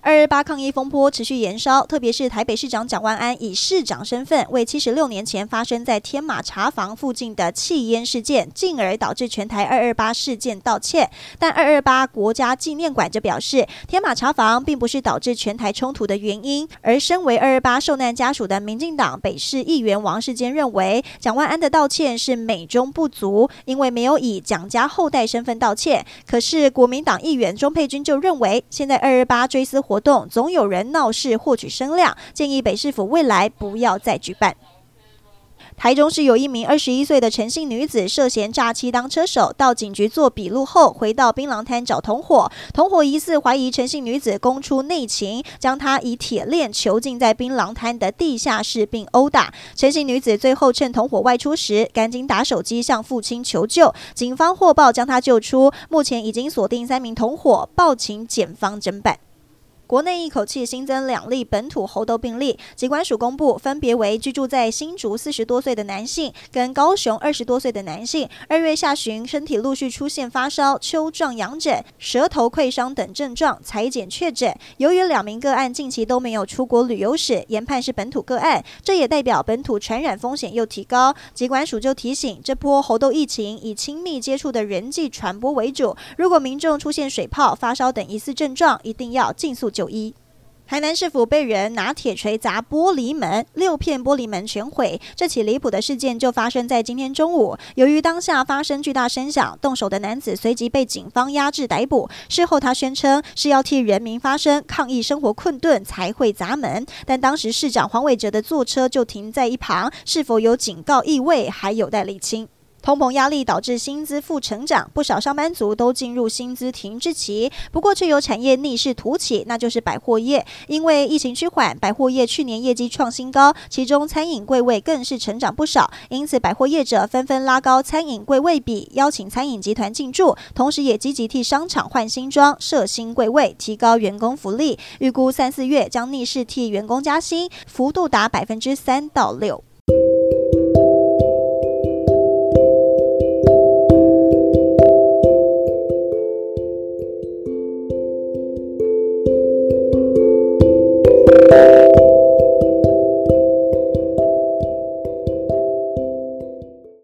二二八抗议风波持续延烧，特别是台北市长蒋万安以市长身份为七十六年前发生在天马茶坊附近的弃烟事件，进而导致全台二二八事件道歉。但二二八国家纪念馆就表示，天马茶坊并不是导致全台冲突的原因。而身为二二八受难家属的民进党北市议员王世坚认为，蒋万安的道歉是美中不足，因为没有以蒋家后代身份道歉。可是国民党议员钟佩君就认为，现在二二八追思活动总有人闹事获取声量，建议北市府未来不要再举办。台中市有一名二十一岁的陈姓女子涉嫌诈欺当车手，到警局做笔录后，回到槟榔摊找同伙。同伙疑似怀疑陈姓女子供出内情，将她以铁链囚禁在槟榔摊的地下室，并殴打。陈姓女子最后趁同伙外出时，赶紧打手机向父亲求救。警方获报将她救出，目前已经锁定三名同伙，报请检方侦办。国内一口气新增两例本土猴痘病例，疾管署公布，分别为居住在新竹四十多岁的男性跟高雄二十多岁的男性。二月下旬，身体陆续出现发烧、丘状痒疹、舌头溃伤等症状，采检确诊。由于两名个案近期都没有出国旅游史，研判是本土个案，这也代表本土传染风险又提高。疾管署就提醒，这波猴痘疫情以亲密接触的人际传播为主，如果民众出现水泡、发烧等疑似症状，一定要尽速九一。台南市府被人拿铁锤砸玻璃门，六片玻璃门全毁。这起离谱的事件就发生在今天中午。由于当下发生巨大声响，动手的男子随即被警方压制逮捕。事后他宣称是要替人民发声，抗议生活困顿才会砸门。但当时市长黄伟哲的座车就停在一旁，是否有警告意味还有待厘清。通膨压力导致薪资负成长，不少上班族都进入薪资停滞期。不过，却有产业逆势突起，那就是百货业。因为疫情趋缓，百货业去年业绩创新高，其中餐饮柜位更是成长不少。因此，百货业者纷纷拉高餐饮柜位比，邀请餐饮集团进驻，同时也积极替商场换新装、设新柜位，提高员工福利。预估三四月将逆势替员工加薪，幅度达百分之三到六。you.